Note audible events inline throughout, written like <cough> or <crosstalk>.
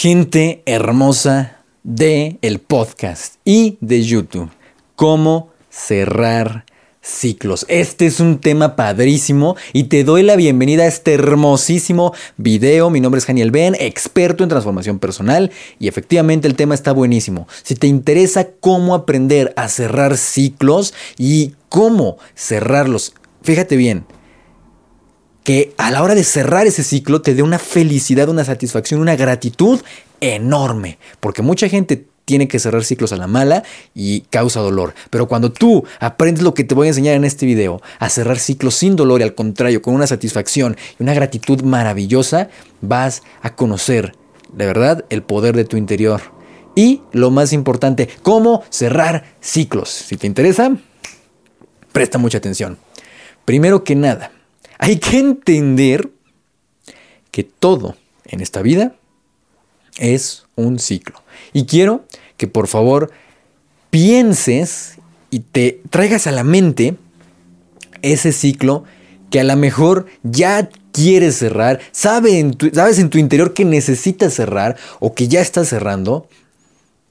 Gente hermosa de el podcast y de YouTube. Cómo cerrar ciclos. Este es un tema padrísimo y te doy la bienvenida a este hermosísimo video. Mi nombre es Daniel Ben, experto en transformación personal y efectivamente el tema está buenísimo. Si te interesa cómo aprender a cerrar ciclos y cómo cerrarlos, fíjate bien, que a la hora de cerrar ese ciclo te dé una felicidad, una satisfacción, una gratitud enorme. Porque mucha gente tiene que cerrar ciclos a la mala y causa dolor. Pero cuando tú aprendes lo que te voy a enseñar en este video, a cerrar ciclos sin dolor y al contrario, con una satisfacción y una gratitud maravillosa, vas a conocer de verdad el poder de tu interior. Y lo más importante, cómo cerrar ciclos. Si te interesa, presta mucha atención. Primero que nada, hay que entender que todo en esta vida es un ciclo. Y quiero que por favor pienses y te traigas a la mente ese ciclo que a lo mejor ya quieres cerrar, sabes en tu interior que necesitas cerrar o que ya estás cerrando,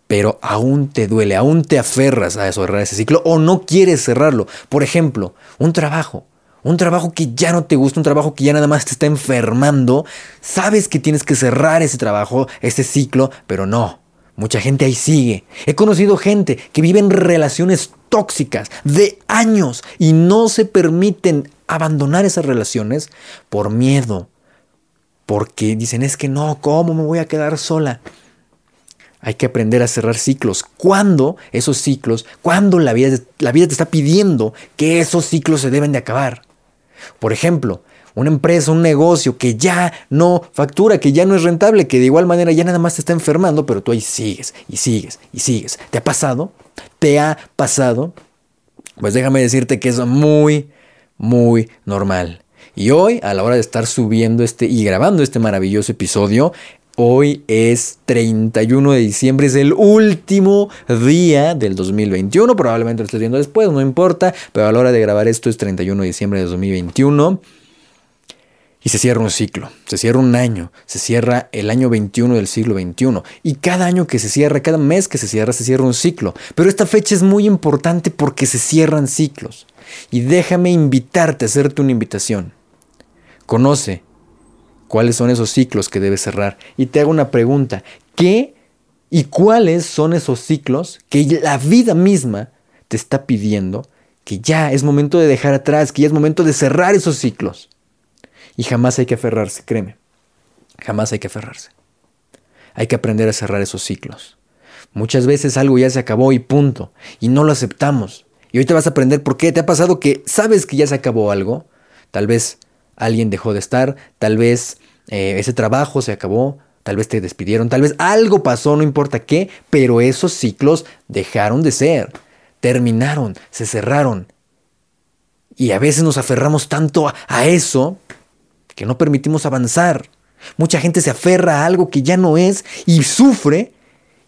pero aún te duele, aún te aferras a cerrar ese ciclo o no quieres cerrarlo. Por ejemplo, un trabajo. Un trabajo que ya no te gusta, un trabajo que ya nada más te está enfermando. Sabes que tienes que cerrar ese trabajo, ese ciclo, pero no. Mucha gente ahí sigue. He conocido gente que vive en relaciones tóxicas de años y no se permiten abandonar esas relaciones por miedo. Porque dicen, es que no, ¿cómo me voy a quedar sola? Hay que aprender a cerrar ciclos. ¿Cuándo esos ciclos, cuándo la vida, la vida te está pidiendo que esos ciclos se deben de acabar? Por ejemplo, una empresa, un negocio que ya no factura, que ya no es rentable, que de igual manera ya nada más te está enfermando, pero tú ahí sigues y sigues y sigues. ¿Te ha pasado? ¿Te ha pasado? Pues déjame decirte que es muy, muy normal. Y hoy, a la hora de estar subiendo este y grabando este maravilloso episodio, Hoy es 31 de diciembre, es el último día del 2021. Probablemente lo estés viendo después, no importa. Pero a la hora de grabar esto es 31 de diciembre de 2021. Y se cierra un ciclo, se cierra un año, se cierra el año 21 del siglo 21. Y cada año que se cierra, cada mes que se cierra, se cierra un ciclo. Pero esta fecha es muy importante porque se cierran ciclos. Y déjame invitarte hacerte una invitación. Conoce cuáles son esos ciclos que debes cerrar. Y te hago una pregunta, ¿qué y cuáles son esos ciclos que la vida misma te está pidiendo que ya es momento de dejar atrás, que ya es momento de cerrar esos ciclos? Y jamás hay que aferrarse, créeme. Jamás hay que aferrarse. Hay que aprender a cerrar esos ciclos. Muchas veces algo ya se acabó y punto. Y no lo aceptamos. Y hoy te vas a aprender por qué. ¿Te ha pasado que sabes que ya se acabó algo? Tal vez alguien dejó de estar, tal vez eh, ese trabajo se acabó, tal vez te despidieron, tal vez algo pasó, no importa qué, pero esos ciclos dejaron de ser, terminaron, se cerraron. Y a veces nos aferramos tanto a eso que no permitimos avanzar. Mucha gente se aferra a algo que ya no es y sufre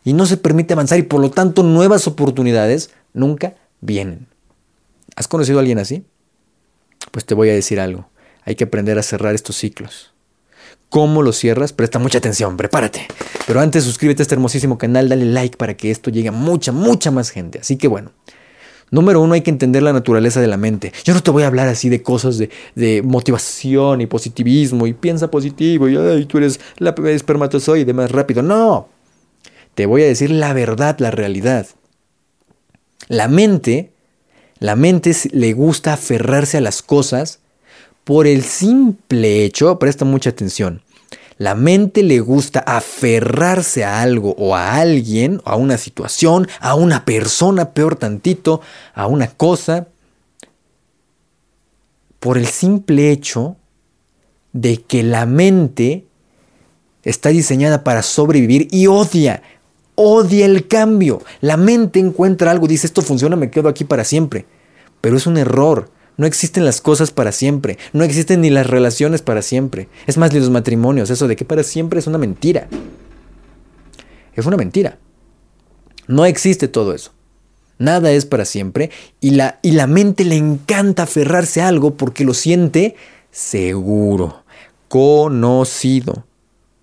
y no se permite avanzar y por lo tanto nuevas oportunidades nunca vienen. ¿Has conocido a alguien así? Pues te voy a decir algo. Hay que aprender a cerrar estos ciclos. ¿Cómo lo cierras? Presta mucha atención, prepárate. Pero antes suscríbete a este hermosísimo canal, dale like para que esto llegue a mucha, mucha más gente. Así que bueno. Número uno, hay que entender la naturaleza de la mente. Yo no te voy a hablar así de cosas de, motivación y positivismo y piensa positivo y tú eres la espermatozoide más rápido. No. Te voy a decir la verdad, la realidad. La mente, la mente le gusta aferrarse a las cosas por el simple hecho, presta mucha atención, la mente le gusta aferrarse a algo o a alguien, a una situación, a una persona, peor tantito, a una cosa, por el simple hecho de que la mente está diseñada para sobrevivir y odia, odia el cambio. La mente encuentra algo, dice, esto funciona, me quedo aquí para siempre. Pero es un error. No existen las cosas para siempre. No existen ni las relaciones para siempre. Es más, ni los matrimonios. Eso de que para siempre es una mentira. Es una mentira. No existe todo eso. Nada es para siempre. Y la, y la mente le encanta aferrarse a algo porque lo siente seguro, conocido.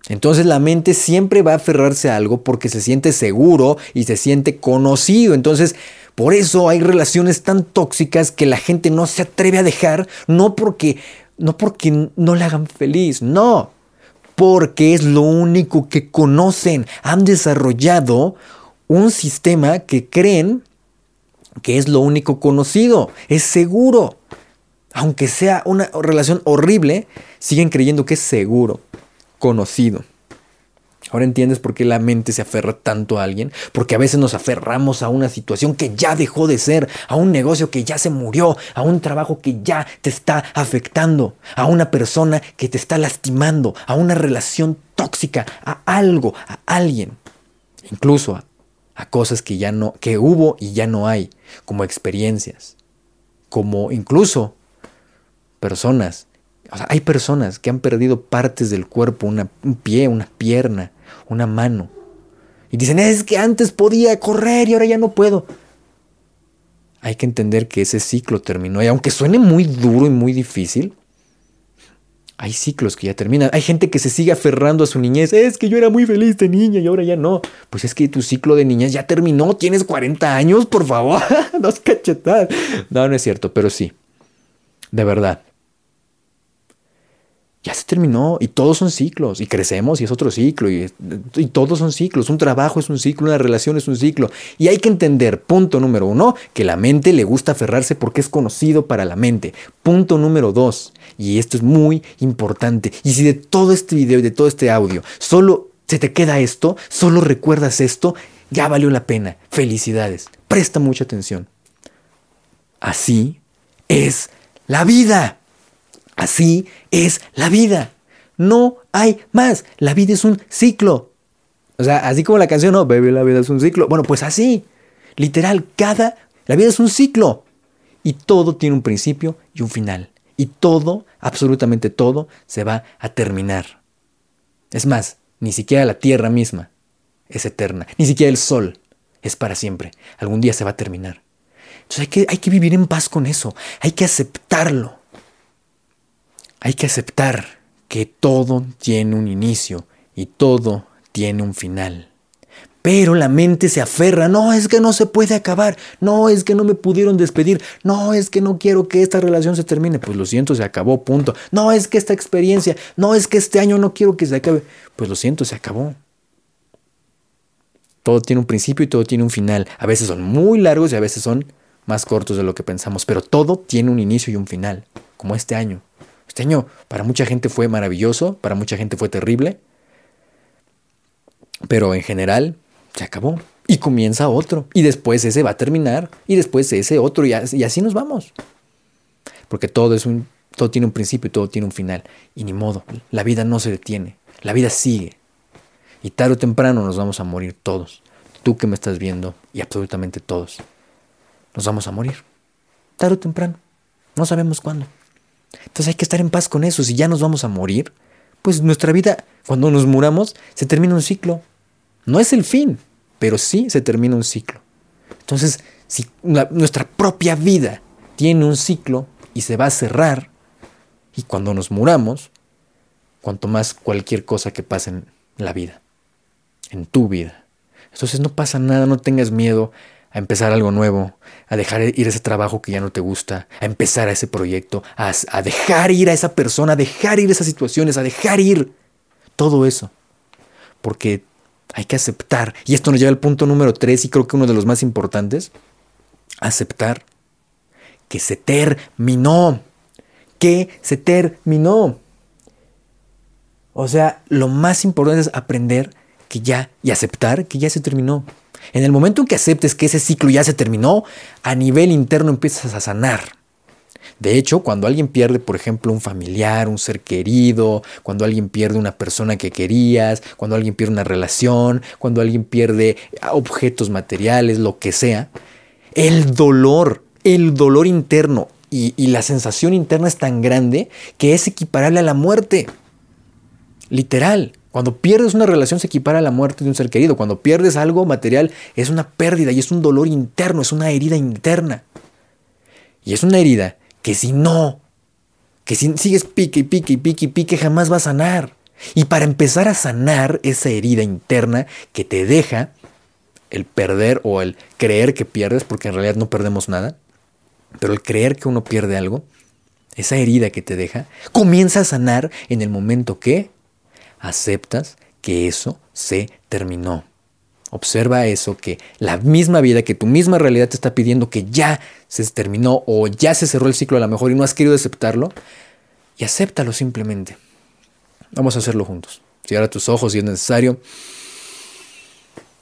Entonces la mente siempre va a aferrarse a algo porque se siente seguro y se siente conocido. Entonces, por eso hay relaciones tan tóxicas que la gente no se atreve a dejar, no porque no porque no le hagan feliz, no, porque es lo único que conocen. Han desarrollado un sistema que creen que es lo único conocido, es seguro. Aunque sea una relación horrible, siguen creyendo que es seguro, conocido. Ahora entiendes por qué la mente se aferra tanto a alguien, porque a veces nos aferramos a una situación que ya dejó de ser, a un negocio que ya se murió, a un trabajo que ya te está afectando, a una persona que te está lastimando, a una relación tóxica, a algo, a alguien, incluso a, cosas que ya no que hubo y ya no hay, como experiencias, como incluso personas o sea, hay personas que han perdido partes del cuerpo, un pie, una pierna, una mano. Y dicen, es que antes podía correr y ahora ya no puedo. Hay que entender que ese ciclo terminó. Y aunque suene muy duro y muy difícil, hay ciclos que ya terminan. Hay gente que se sigue aferrando a su niñez. Es que yo era muy feliz de niña y ahora ya no. Pues es que tu ciclo de niñez ya terminó. Tienes 40 años, por favor. <laughs> no es cachetar. No, no es cierto, pero sí. De verdad ya se terminó y todos son ciclos y crecemos y es otro ciclo y, y, todos son ciclos. Un trabajo es un ciclo, una relación es un ciclo. Y hay que entender, punto número uno, que la mente le gusta aferrarse porque es conocido para la mente. Punto número dos, y esto es muy importante, y si de todo este video y de todo este audio solo se te queda esto, solo recuerdas esto, ya valió la pena. Felicidades. Presta mucha atención. Así es la vida. Así es la vida. No hay más. La vida es un ciclo. O sea, así como la canción, no, bebé, la vida es un ciclo. Bueno, pues así. Literal, cada... La vida es un ciclo. Y todo tiene un principio y un final. Y todo, absolutamente todo, se va a terminar. Es más, ni siquiera la tierra misma es eterna. Ni siquiera el sol es para siempre. Algún día se va a terminar. Entonces hay que, hay que vivir en paz con eso. Hay que aceptarlo. Hay que aceptar que todo tiene un inicio y todo tiene un final. Pero la mente se aferra, no es que no se puede acabar, no es que no me pudieron despedir, no es que no quiero que esta relación se termine, pues lo siento, se acabó, punto. No es que esta experiencia, no es que este año no quiero que se acabe, pues lo siento, se acabó. Todo tiene un principio y todo tiene un final. A veces son muy largos y a veces son más cortos de lo que pensamos, pero todo tiene un inicio y un final, como este año. Este año para mucha gente fue maravilloso, para mucha gente fue terrible, pero en general se acabó y comienza otro y después ese va a terminar y después ese otro y así, nos vamos. Porque todo es un todo tiene un principio y todo tiene un final y ni modo, la vida no se detiene, la vida sigue. Y tarde o temprano nos vamos a morir todos. Tú que me estás viendo y absolutamente todos. Nos vamos a morir. Tarde o temprano. No sabemos cuándo. Entonces hay que estar en paz con eso. Si ya nos vamos a morir, pues nuestra vida, cuando nos muramos, se termina un ciclo. No es el fin, pero sí se termina un ciclo. Entonces, si nuestra propia vida tiene un ciclo y se va a cerrar, y cuando nos muramos, cuanto más cualquier cosa que pase en la vida, en tu vida. Entonces no pasa nada, no tengas miedo a empezar algo nuevo, a dejar ir ese trabajo que ya no te gusta, a empezar a ese proyecto, a, dejar ir a esa persona, a dejar ir esas situaciones, a dejar ir todo eso. Porque hay que aceptar, y esto nos lleva al punto número tres y creo que uno de los más importantes, aceptar que se terminó, que se terminó. O sea, lo más importante es aprender que ya y aceptar que ya se terminó. En el momento en que aceptes que ese ciclo ya se terminó, a nivel interno empiezas a sanar. De hecho, cuando alguien pierde, por ejemplo, un familiar, un ser querido, cuando alguien pierde una persona que querías, cuando alguien pierde una relación, cuando alguien pierde objetos materiales, lo que sea, el dolor, el dolor interno y, y la sensación interna es tan grande que es equiparable a la muerte. Literal. Cuando pierdes una relación se equipara a la muerte de un ser querido. Cuando pierdes algo material es una pérdida y es un dolor interno, es una herida interna. Y es una herida que si no, que si sigues pique y pique y pique y pique jamás va a sanar. Y para empezar a sanar esa herida interna que te deja el perder o el creer que pierdes, porque en realidad no perdemos nada, pero el creer que uno pierde algo, esa herida que te deja, comienza a sanar en el momento que aceptas que eso se terminó. Observa eso, que la misma vida, que tu misma realidad te está pidiendo que ya se terminó o ya se cerró el ciclo a lo mejor y no has querido aceptarlo, y acéptalo simplemente. Vamos a hacerlo juntos. Cierra tus ojos si es necesario.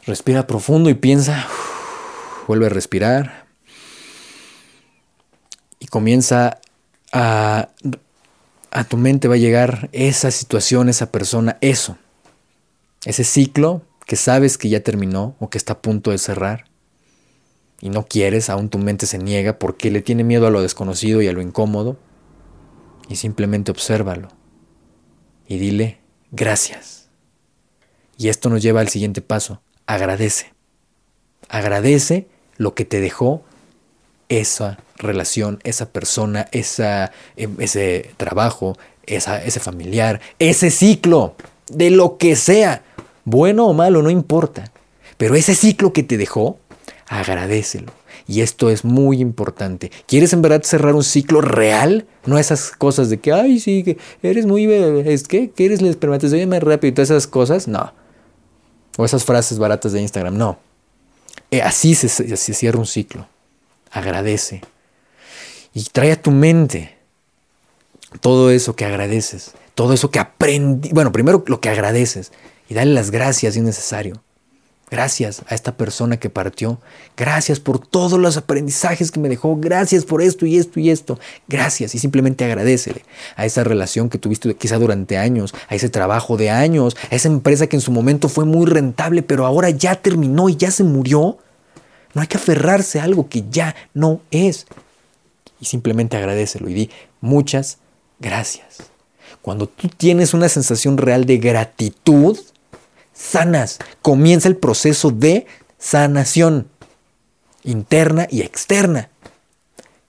Respira profundo y piensa. Vuelve a respirar. Y comienza a, a tu mente va a llegar esa situación, esa persona, eso. Ese ciclo que sabes que ya terminó o que está a punto de cerrar y no quieres, aún tu mente se niega porque le tiene miedo a lo desconocido y a lo incómodo. Y simplemente obsérvalo y dile gracias. Y esto nos lleva al siguiente paso, agradece. Agradece lo que te dejó esa relación, esa persona, esa, em, ese trabajo, esa, ese familiar, ese ciclo, de lo que sea, bueno o malo, no importa. Pero ese ciclo que te dejó, agradecelo. Y esto es muy importante. ¿Quieres en verdad cerrar un ciclo real? No esas cosas de que, ay, sí, que eres muy, es que, que eres el espermatozoide más rápido y todas esas cosas. No. O esas frases baratas de Instagram. No. Eh, así se, se cierra un ciclo. Agradece. Y trae a tu mente todo eso que agradeces. Todo eso que aprendí. Bueno, primero lo que agradeces. Y dale las gracias si es necesario. Gracias a esta persona que partió. Gracias por todos los aprendizajes que me dejó. Gracias por esto y esto y esto. Gracias y simplemente agradecele a esa relación que tuviste quizá durante años, a ese trabajo de años, a esa empresa que en su momento fue muy rentable, pero ahora ya terminó y ya se murió. No hay que aferrarse a algo que ya no es. Y simplemente agradecelo y di muchas gracias. Cuando tú tienes una sensación real de gratitud, sanas. Comienza el proceso de sanación interna y externa.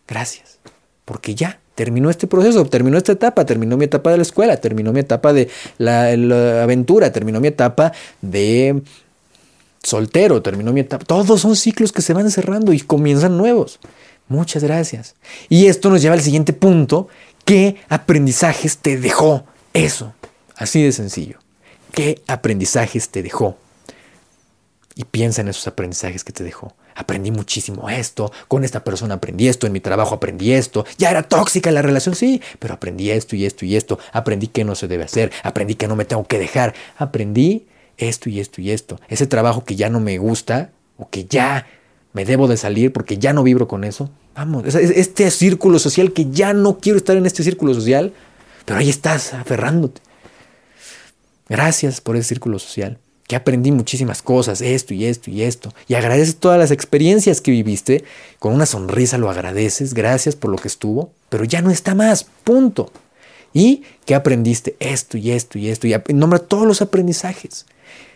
Gracias, porque ya terminó este proceso, terminó esta etapa, terminó mi etapa de la escuela, terminó mi etapa de la, aventura, terminó mi etapa de soltero, terminó mi etapa. Todos son ciclos que se van cerrando y comienzan nuevos. Muchas gracias. Y esto nos lleva al siguiente punto. ¿Qué aprendizajes te dejó eso? Así de sencillo. ¿Qué aprendizajes te dejó? Y piensa en esos aprendizajes que te dejó. Aprendí muchísimo esto, con esta persona aprendí esto, en mi trabajo aprendí esto, ya era tóxica la relación, sí, pero aprendí esto y esto y esto, aprendí que no se debe hacer, aprendí que no me tengo que dejar, aprendí esto y esto y esto. Ese trabajo que ya no me gusta o que ya me debo de salir porque ya no vibro con eso. Vamos, este círculo social que ya no quiero estar en este círculo social, pero ahí estás aferrándote. Gracias por ese círculo social, que aprendí muchísimas cosas, esto y esto y esto. Y agradeces todas las experiencias que viviste, con una sonrisa lo agradeces, gracias por lo que estuvo, pero ya no está más, punto. ¿Y qué aprendiste? Esto y esto y esto. Y nombra todos los aprendizajes.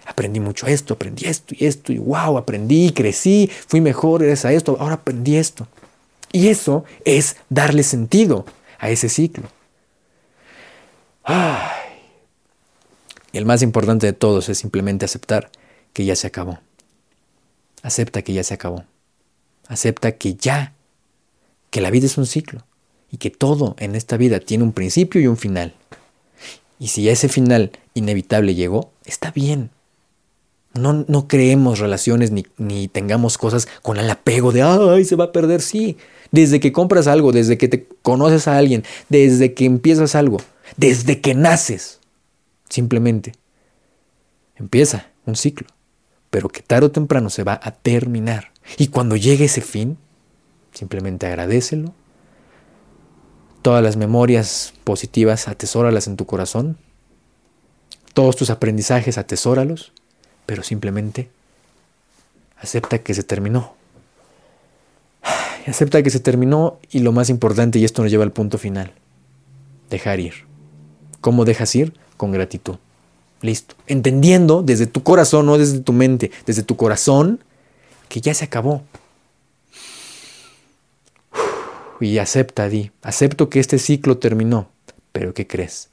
Aprendí mucho esto, aprendí esto y esto, y wow, aprendí, crecí, fui mejor gracias a esto, ahora aprendí esto. Y eso es darle sentido a ese ciclo. Y el más importante de todos es simplemente aceptar que ya se acabó. Acepta que ya se acabó. Acepta que ya, que la vida es un ciclo y que todo en esta vida tiene un principio y un final. Y si ese final inevitable llegó, está bien. No, no creemos relaciones ni, ni tengamos cosas con el apego de, ay, se va a perder. Sí, desde que compras algo, desde que te conoces a alguien, desde que empiezas algo, desde que naces, Simplemente empieza un ciclo, pero que tarde o temprano se va a terminar. Y cuando llegue ese fin, simplemente agradecelo. Todas las memorias positivas, atesóralas en tu corazón. Todos tus aprendizajes, atesóralos. Pero simplemente acepta que se terminó. <sighs> Acepta que se terminó y lo más importante, y esto nos lleva al punto final, dejar ir. ¿Cómo dejas ir? con gratitud. Listo. Entendiendo desde tu corazón, no desde tu mente, desde tu corazón, que ya se acabó. <sighs> Y acepta, di, acepto que este ciclo terminó, pero ¿qué crees?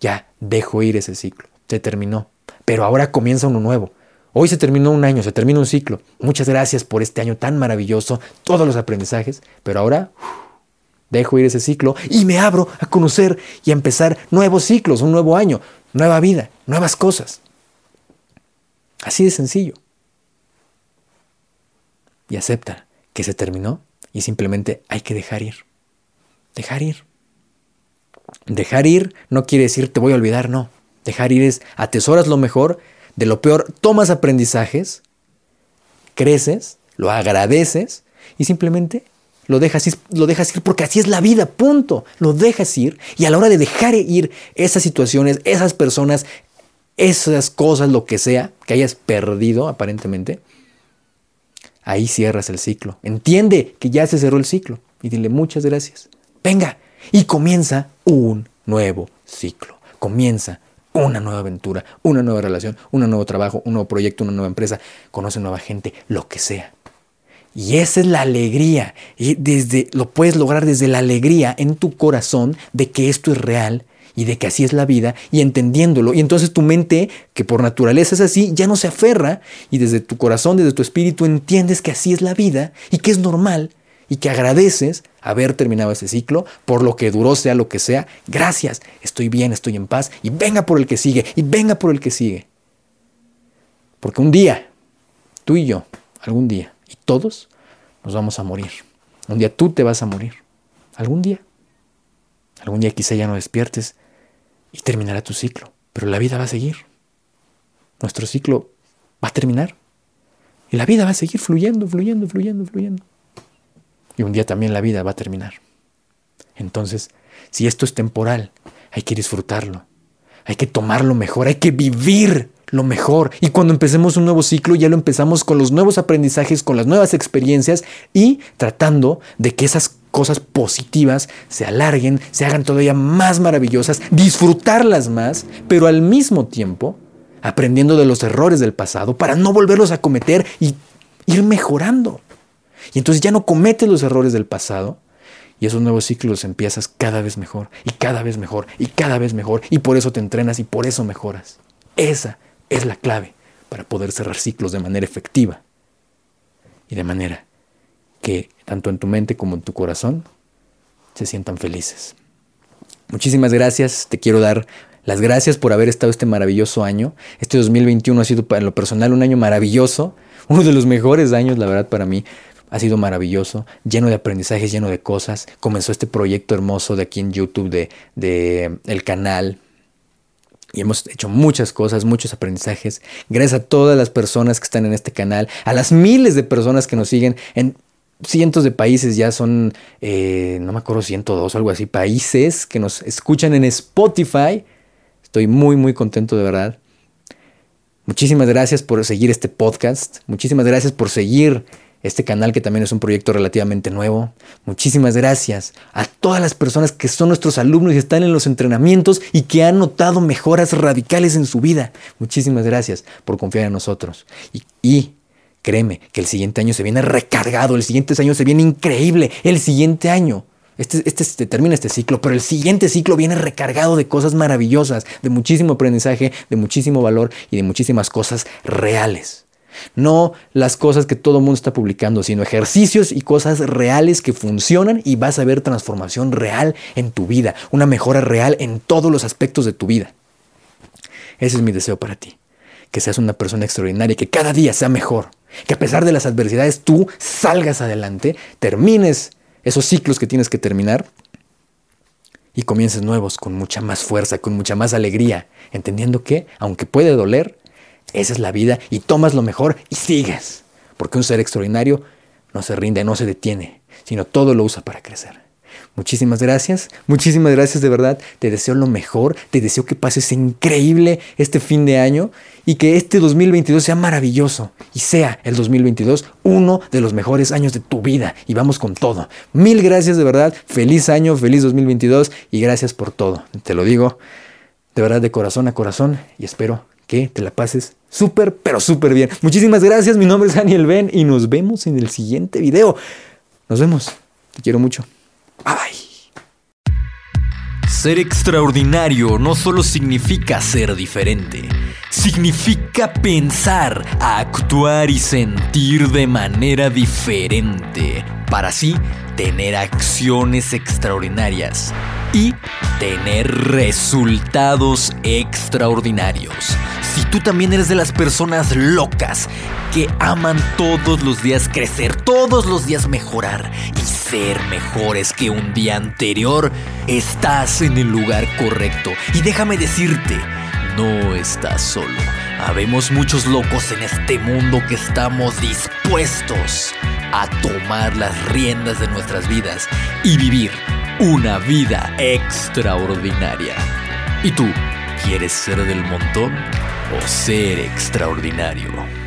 Ya dejo ir ese ciclo. Se terminó. Pero ahora comienza uno nuevo. Hoy se terminó un año, se terminó un ciclo. Muchas gracias por este año tan maravilloso, todos los aprendizajes. Pero ahora dejo ir ese ciclo y me abro a conocer y a empezar nuevos ciclos, un nuevo año, nueva vida, nuevas cosas. Así de sencillo. Y acepta que se terminó y simplemente hay que dejar ir. Dejar ir. Dejar ir no quiere decir te voy a olvidar, no. Dejar ir es atesoras lo mejor, de lo peor tomas aprendizajes, creces, lo agradeces y simplemente lo dejas, ir, lo dejas ir porque así es la vida, punto. Lo dejas ir y a la hora de dejar ir esas situaciones, esas personas, esas cosas, lo que sea que hayas perdido aparentemente, ahí cierras el ciclo. Entiende que ya se cerró el ciclo y dile muchas gracias. Venga, y comienza un nuevo ciclo. Comienza una nueva aventura, una nueva relación, un nuevo trabajo, un nuevo proyecto, una nueva empresa. Conoce nueva gente, lo que sea. Y esa es la alegría. Y desde, lo puedes lograr desde la alegría en tu corazón de que esto es real y de que así es la vida y entendiéndolo. Y entonces tu mente, que por naturaleza es así, ya no se aferra y desde tu corazón, desde tu espíritu, entiendes que así es la vida y que es normal y que agradeces haber terminado ese ciclo, por lo que duró, sea lo que sea. Gracias, estoy bien, estoy en paz y venga por el que sigue y venga por el que sigue. Porque un día, tú y yo, algún día, y todos nos vamos a morir. Un día tú te vas a morir. Algún día. Algún día quizá ya no despiertes y terminará tu ciclo. Pero la vida va a seguir. Nuestro ciclo va a terminar. Y la vida va a seguir fluyendo, fluyendo, fluyendo, fluyendo. Y un día también la vida va a terminar. Entonces, si esto es temporal, hay que disfrutarlo. Hay que tomarlo mejor, hay que vivir lo mejor. Y cuando empecemos un nuevo ciclo, ya lo empezamos con los nuevos aprendizajes, con las nuevas experiencias y tratando de que esas cosas positivas se alarguen, se hagan todavía más maravillosas, disfrutarlas más, pero al mismo tiempo aprendiendo de los errores del pasado para no volverlos a cometer y ir mejorando. Y entonces ya no cometes los errores del pasado y esos nuevos ciclos empiezas cada vez mejor y cada vez mejor y cada vez mejor y por eso te entrenas y por eso mejoras. Esa es la clave para poder cerrar ciclos de manera efectiva y de manera que tanto en tu mente como en tu corazón se sientan felices. Muchísimas gracias, te quiero dar las gracias por haber estado este maravilloso año. Este 2021 ha sido para lo personal un año maravilloso, uno de los mejores años, la verdad, para mí ha sido maravilloso, lleno de aprendizajes, lleno de cosas. Comenzó este proyecto hermoso de aquí en YouTube de, de el canal. Y hemos hecho muchas cosas, muchos aprendizajes. Gracias a todas las personas que están en este canal, a las miles de personas que nos siguen en cientos de países, ya son, eh, no me acuerdo, 102 o algo así, países que nos escuchan en Spotify. Estoy muy, muy contento de verdad. Muchísimas gracias por seguir este podcast. Muchísimas gracias por seguir este canal que también es un proyecto relativamente nuevo. Muchísimas gracias a todas las personas que son nuestros alumnos y están en los entrenamientos y que han notado mejoras radicales en su vida. Muchísimas gracias por confiar en nosotros. Y, créeme que el siguiente año se viene recargado, el siguiente año se viene increíble, el siguiente año. Este, este, termina este ciclo, pero el siguiente ciclo viene recargado de cosas maravillosas, de muchísimo aprendizaje, de muchísimo valor y de muchísimas cosas reales. No las cosas que todo el mundo está publicando, sino ejercicios y cosas reales que funcionan y vas a ver transformación real en tu vida, una mejora real en todos los aspectos de tu vida. Ese es mi deseo para ti, que seas una persona extraordinaria, que cada día sea mejor, que a pesar de las adversidades tú salgas adelante, termines esos ciclos que tienes que terminar y comiences nuevos con mucha más fuerza, con mucha más alegría, entendiendo que, aunque puede doler, esa es la vida y tomas lo mejor y sigues. Porque un ser extraordinario no se rinde, no se detiene, sino todo lo usa para crecer. Muchísimas gracias, muchísimas gracias de verdad. Te deseo lo mejor, te deseo que pases increíble este fin de año y que este 2022 sea maravilloso y sea el 2022 uno de los mejores años de tu vida. Y vamos con todo. Mil gracias de verdad, feliz año, feliz 2022 y gracias por todo. Te lo digo de verdad de corazón a corazón y espero que te la pases súper, pero súper bien. Muchísimas gracias, mi nombre es Daniel Ben y nos vemos en el siguiente video. Nos vemos, te quiero mucho. Bye bye. Ser extraordinario no solo significa ser diferente, significa pensar, actuar y sentir de manera diferente, para así tener acciones extraordinarias y tener resultados extraordinarios. Si tú también eres de las personas locas que aman todos los días crecer, todos los días mejorar y ser mejores que un día anterior, estás en el lugar correcto. Y déjame decirte, no estás solo. Habemos muchos locos en este mundo que estamos dispuestos a tomar las riendas de nuestras vidas y vivir una vida extraordinaria. ¿Y tú quieres ser del montón o ser extraordinario?